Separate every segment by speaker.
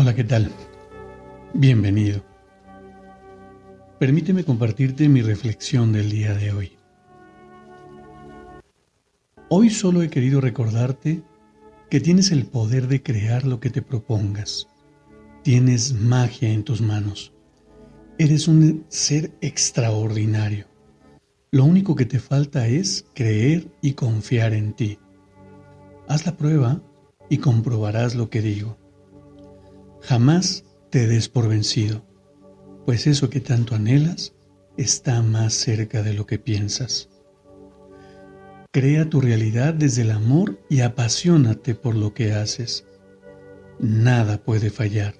Speaker 1: Hola, ¿qué tal? Bienvenido. Permíteme compartirte mi reflexión del día de hoy. Hoy solo he querido recordarte que tienes el poder de crear lo que te propongas. Tienes magia en tus manos. Eres un ser extraordinario. Lo único que te falta es creer y confiar en ti. Haz la prueba y comprobarás lo que digo. Jamás te des por vencido, pues eso que tanto anhelas está más cerca de lo que piensas. Crea tu realidad desde el amor y apasionate por lo que haces. Nada puede fallar.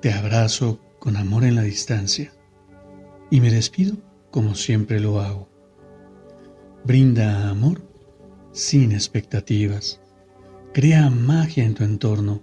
Speaker 1: Te abrazo con amor en la distancia y me despido como siempre lo hago. Brinda amor sin expectativas. Crea magia en tu entorno